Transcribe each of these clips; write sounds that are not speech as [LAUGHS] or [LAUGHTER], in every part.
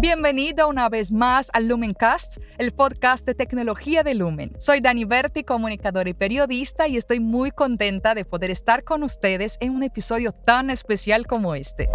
Bienvenido una vez más al Lumencast, el podcast de tecnología de Lumen. Soy Dani Berti, comunicadora y periodista, y estoy muy contenta de poder estar con ustedes en un episodio tan especial como este.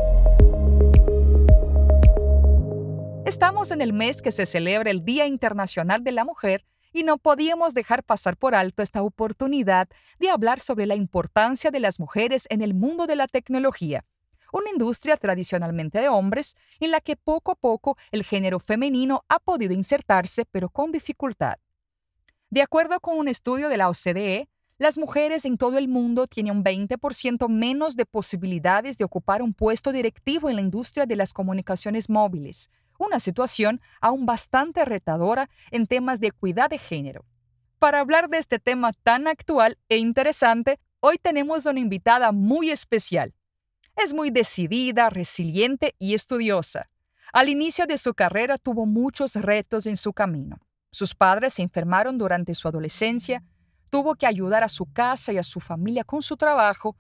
Estamos en el mes que se celebra el Día Internacional de la Mujer y no podíamos dejar pasar por alto esta oportunidad de hablar sobre la importancia de las mujeres en el mundo de la tecnología una industria tradicionalmente de hombres en la que poco a poco el género femenino ha podido insertarse, pero con dificultad. De acuerdo con un estudio de la OCDE, las mujeres en todo el mundo tienen un 20% menos de posibilidades de ocupar un puesto directivo en la industria de las comunicaciones móviles, una situación aún bastante retadora en temas de equidad de género. Para hablar de este tema tan actual e interesante, hoy tenemos una invitada muy especial, es muy decidida, resiliente y estudiosa. Al inicio de su carrera tuvo muchos retos en su camino. Sus padres se enfermaron durante su adolescencia, tuvo que ayudar a su casa y a su familia con su trabajo,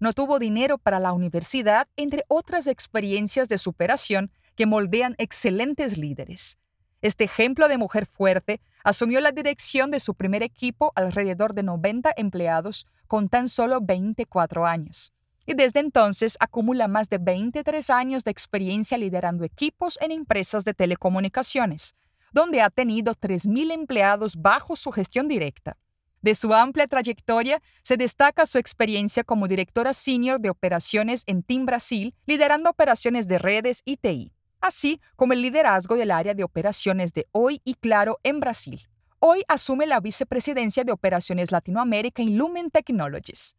no tuvo dinero para la universidad, entre otras experiencias de superación que moldean excelentes líderes. Este ejemplo de mujer fuerte asumió la dirección de su primer equipo alrededor de 90 empleados con tan solo 24 años y desde entonces acumula más de 23 años de experiencia liderando equipos en empresas de telecomunicaciones, donde ha tenido 3.000 empleados bajo su gestión directa. De su amplia trayectoria se destaca su experiencia como directora senior de operaciones en Team Brasil, liderando operaciones de redes y TI, así como el liderazgo del área de operaciones de Hoy y Claro en Brasil. Hoy asume la vicepresidencia de Operaciones Latinoamérica en Lumen Technologies.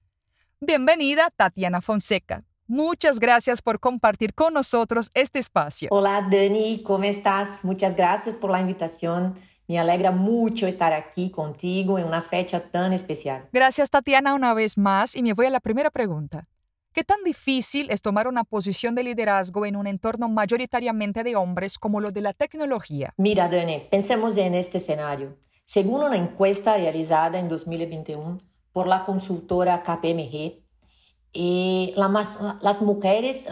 Bienvenida, Tatiana Fonseca. Muchas gracias por compartir con nosotros este espacio. Hola, Dani, ¿cómo estás? Muchas gracias por la invitación. Me alegra mucho estar aquí contigo en una fecha tan especial. Gracias, Tatiana, una vez más. Y me voy a la primera pregunta. ¿Qué tan difícil es tomar una posición de liderazgo en un entorno mayoritariamente de hombres como lo de la tecnología? Mira, Dani, pensemos en este escenario. Según una encuesta realizada en 2021, por la consultora KPMG. Y las mujeres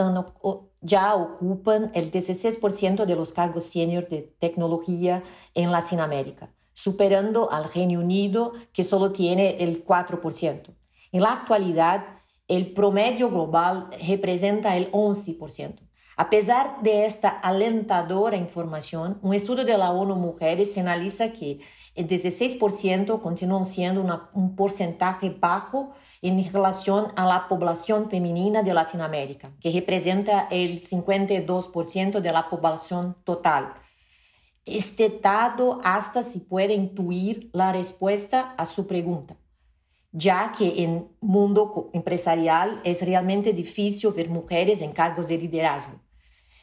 ya ocupan el 16% de los cargos senior de tecnología en Latinoamérica, superando al Reino Unido, que solo tiene el 4%. En la actualidad, el promedio global representa el 11%. A pesar de esta alentadora información, un estudio de la ONU Mujeres señaliza que el 16% continúa siendo un porcentaje bajo en relación a la población femenina de Latinoamérica, que representa el 52% de la población total. Este dato hasta se puede intuir la respuesta a su pregunta, ya que en mundo empresarial es realmente difícil ver mujeres en cargos de liderazgo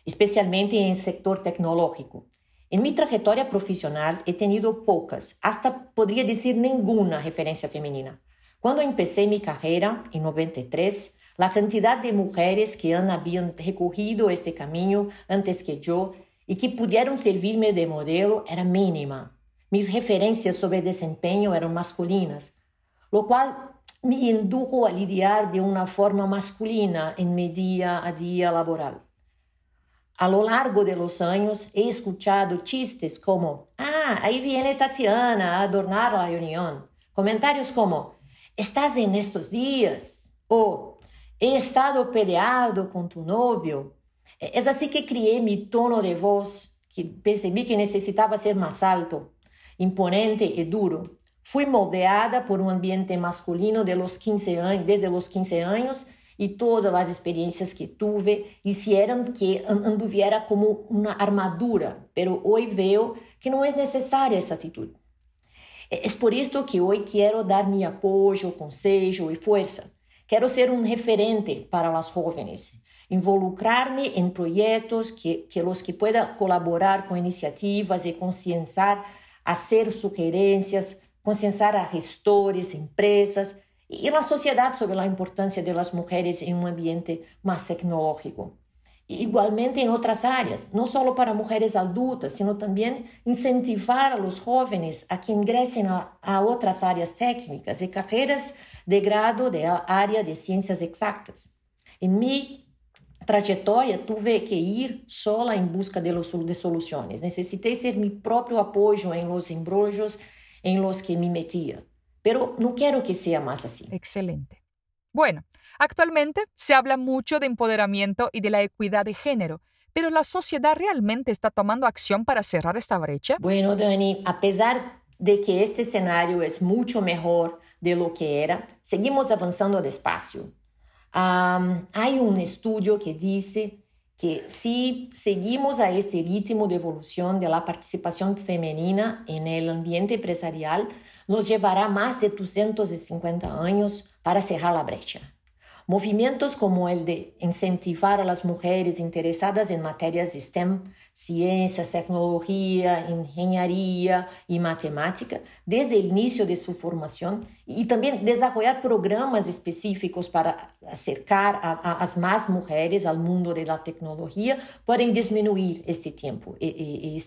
especialmente en el sector tecnológico. En mi trayectoria profesional he tenido pocas, hasta podría decir ninguna referencia femenina. Cuando empecé mi carrera, en 93, la cantidad de mujeres que habían recorrido este camino antes que yo y que pudieron servirme de modelo era mínima. Mis referencias sobre desempeño eran masculinas, lo cual me indujo a lidiar de una forma masculina en mi día a día laboral. A lo largo de los años he escuchado chistes como, ah, ahí viene Tatiana a adornar la reunión. Comentarios como, estás en estos días. O, he estado peleado con tu novio. Es así que crié mi tono de voz, que percibí que necesitaba ser más alto, imponente y duro. Fui moldeada por un ambiente masculino de los 15 años, desde los 15 años y todas las experiencias que tuve hicieron que anduviera como una armadura, pero hoy veo que no es necesaria esta actitud. Es por esto que hoy quiero dar mi apoyo, consejo y fuerza. Quiero ser un referente para las jóvenes, involucrarme en proyectos que, que los que puedan colaborar con iniciativas y concienciar, hacer sugerencias, concienciar a gestores, empresas, y la sociedad sobre la importancia de las mujeres en un ambiente más tecnológico. Igualmente en otras áreas, no solo para mujeres adultas, sino también incentivar a los jóvenes a que ingresen a, a áreas técnicas y carreras de grado de área de ciencias exactas. En mi trajetória tive que ir sola em busca de, de soluções. Necessitei ser meu próprio apoio em los embrollos em los que me metia. Pero no quiero que sea más así. Excelente. Bueno, actualmente se habla mucho de empoderamiento y de la equidad de género, pero ¿la sociedad realmente está tomando acción para cerrar esta brecha? Bueno, Dani, a pesar de que este escenario es mucho mejor de lo que era, seguimos avanzando despacio. Um, hay un estudio que dice que si seguimos a este ritmo de evolución de la participación femenina en el ambiente empresarial, nos llevará más de 250 años para cerrar la brecha. Movimentos como el de incentivar a las mujeres interesadas en materias STEM, ciencias, tecnología, ingeniería y matemática, desde el inicio de su formación, y también desarrollar programas específicos para acercar a, a, a más mujeres al mundo de la tecnología, pueden disminuir este tiempo. Y, y,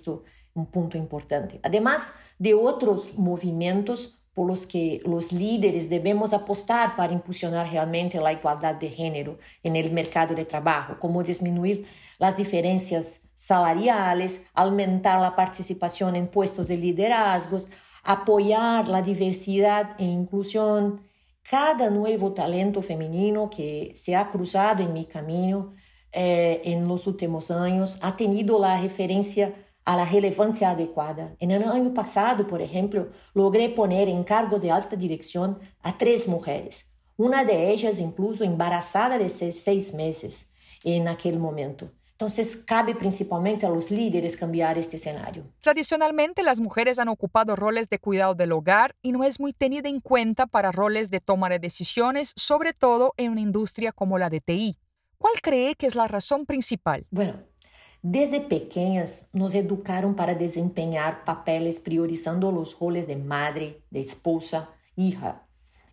un punto importante. Además de otros movimientos por los que los líderes debemos apostar para impulsionar realmente la igualdad de género en el mercado de trabajo, como disminuir las diferencias salariales, aumentar la participación en puestos de liderazgos, apoyar la diversidad e inclusión. Cada nuevo talento femenino que se ha cruzado en mi camino eh, en los últimos años ha tenido la referencia a la relevancia adecuada. En el año pasado, por ejemplo, logré poner en cargos de alta dirección a tres mujeres, una de ellas incluso embarazada de seis, meses en aquel momento. Entonces, cabe principalmente a los líderes cambiar este escenario. Tradicionalmente, las mujeres han ocupado roles de cuidado del hogar y no es muy tenida en cuenta para roles de toma de decisiones, sobre todo en una industria como la de TI. ¿Cuál cree que es la razón principal? Bueno, Desde pequeñas nos educaron para desempeñar papeles priorizando los roles de madre, de esposa, hija,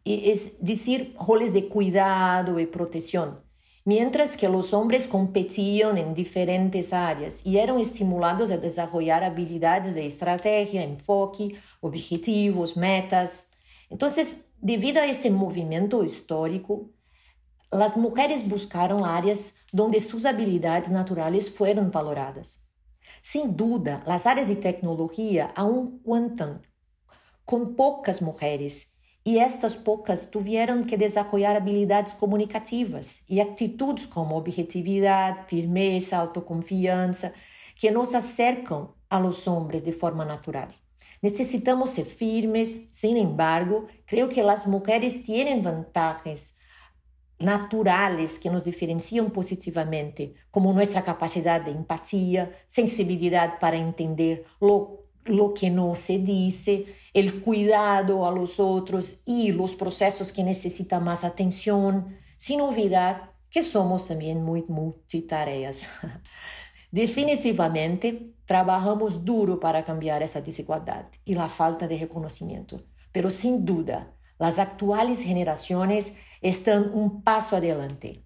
es decir, roles de cuidado y protección, mientras que los hombres competían en diferentes áreas y eran estimulados a desarrollar habilidades de estrategia, enfoque, objetivos, metas. Entonces, debido a este movimiento histórico, las mujeres buscaron áreas donde sus habilidades naturales fueron valoradas. Sin duda, las áreas de tecnología aún cuentan con pocas mujeres y estas pocas tuvieron que desarrollar habilidades comunicativas y actitudes como objetividad, firmeza, autoconfianza, que nos acercan a los hombres de forma natural. Necesitamos ser firmes, sin embargo, creo que las mujeres tienen ventajas naturales que nos diferenciam positivamente, como nossa capacidade de empatia, sensibilidade para entender lo, lo que não se disse, o cuidado a los outros e os processos que necessitam mais atenção, sem olvidar que somos também muito multitarefas. [LAUGHS] Definitivamente, trabalhamos duro para cambiar essa desigualdade e a falta de reconhecimento, pero sem dúvida, as atuais gerações están un paso adelante,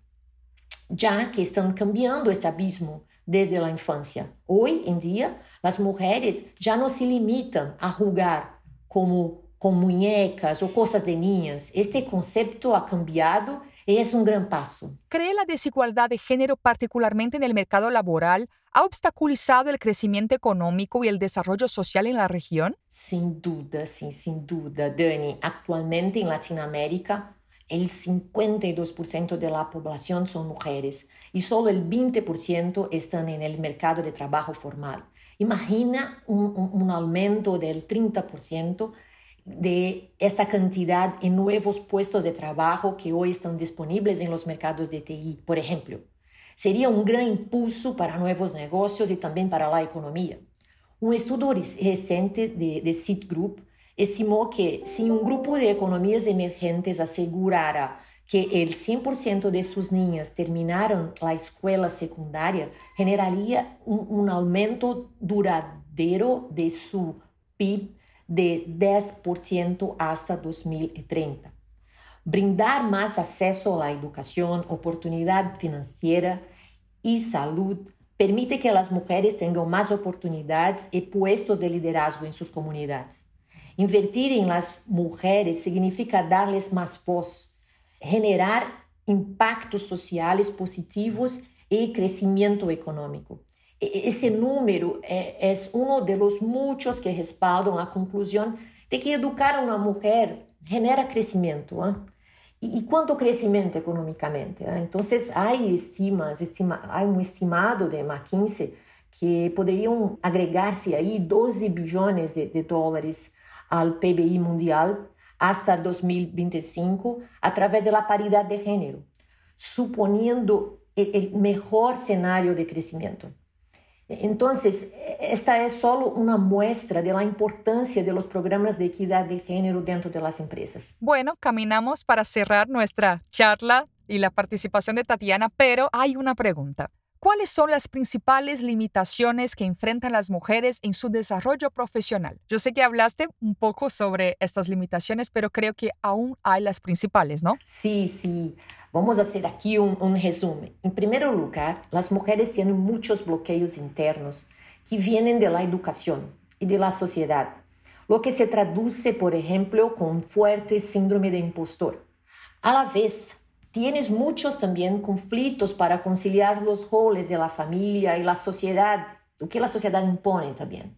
ya que están cambiando este abismo desde la infancia. Hoy en día, las mujeres ya no se limitan a jugar como con muñecas o cosas de niñas. Este concepto ha cambiado y es un gran paso. ¿Cree la desigualdad de género, particularmente en el mercado laboral, ha obstaculizado el crecimiento económico y el desarrollo social en la región? Sin duda, sí, sin duda, Dani. Actualmente en Latinoamérica, el 52% de la población son mujeres y solo el 20% están en el mercado de trabajo formal. Imagina un, aumento del 30% de esta cantidad en nuevos puestos de trabajo que hoy están disponibles en los mercados de TI, por ejemplo. Sería un gran impulso para nuevos negocios y también para la economía. Un estudio reciente de, de Citigroup estimou que se um grupo de economias emergentes assegurara que el 100% de suas niñas terminaram a escola secundária, generaria um, um aumento duradouro de su PIB de 10% hasta 2030. Brindar mais acesso à educação, oportunidade financeira e saúde permite que as mulheres tenham mais oportunidades e puestos de liderazgo em suas comunidades. Invertir em las mujeres significa darles mais voz, generar impactos sociais positivos y crecimiento económico. E, e, ese número es uno de los muchos que respaldan la conclusión de que educar a una mujer genera crecimiento. ¿eh? ¿Y, cuánto crecimiento económicamente? ¿eh? Entonces, hay estimas, estima, hay un estimado de McKinsey que podrían agregarse ahí 12 billones de, de dólares al PBI mundial hasta 2025 a través de la paridad de género, suponiendo el, el mejor escenario de crecimiento. Entonces, esta es solo una muestra de la importancia de los programas de equidad de género dentro de las empresas. Bueno, caminamos para cerrar nuestra charla y la participación de Tatiana, pero hay una pregunta. ¿Cuáles son las principales limitaciones que enfrentan las mujeres en su desarrollo profesional? Yo sé que hablaste un poco sobre estas limitaciones, pero creo que aún hay las principales, ¿no? Sí, sí. Vamos a hacer aquí un, resumen. En primer lugar, las mujeres tienen muchos bloqueos internos que vienen de la educación y de la sociedad, lo que se traduce, por ejemplo, con un fuerte síndrome de impostor. A la vez, tienes muchos también conflictos para conciliar los roles de la familia y la sociedad, lo que la sociedad impone también,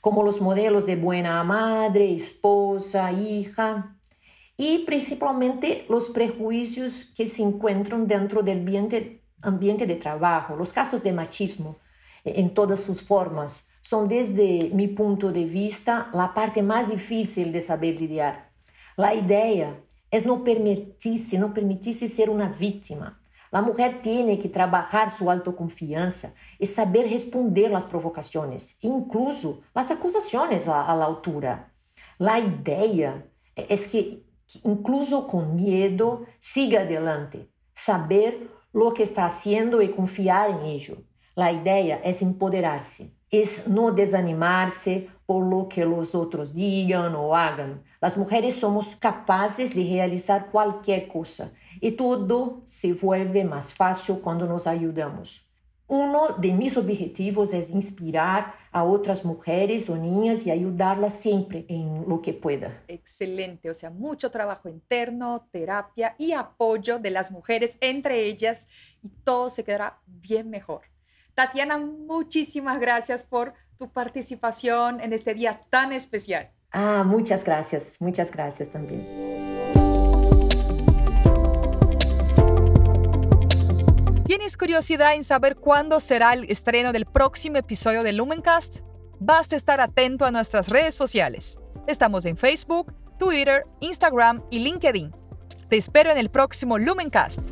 como los modelos de buena madre, esposa, hija, y principalmente los prejuicios que se encuentran dentro del ambiente, ambiente de trabajo, los casos de machismo en todas sus formas, son desde mi punto de vista la parte más difícil de saber lidiar. La idea es no permitirse, no permitirse ser una víctima. La mujer tiene que trabajar su autoconfianza y saber responder las provocaciones, incluso las acusaciones a, a la altura. La idea es que, incluso con miedo, siga adelante, saber lo que está haciendo y confiar en ello. La idea es empoderarse, es no desanimarse lo que los otros digan o hagan. Las mujeres somos capaces de realizar cualquier cosa y todo se vuelve más fácil cuando nos ayudamos. Uno de mis objetivos es inspirar a otras mujeres o niñas y ayudarlas siempre en lo que pueda. Excelente, o sea, mucho trabajo interno, terapia y apoyo de las mujeres entre ellas y todo se quedará bien mejor. Tatiana, muchísimas gracias por tu participación en este día tan especial. Ah, muchas gracias, muchas gracias también. ¿Tienes curiosidad en saber cuándo será el estreno del próximo episodio de Lumencast? Basta estar atento a nuestras redes sociales. Estamos en Facebook, Twitter, Instagram y LinkedIn. Te espero en el próximo Lumencast.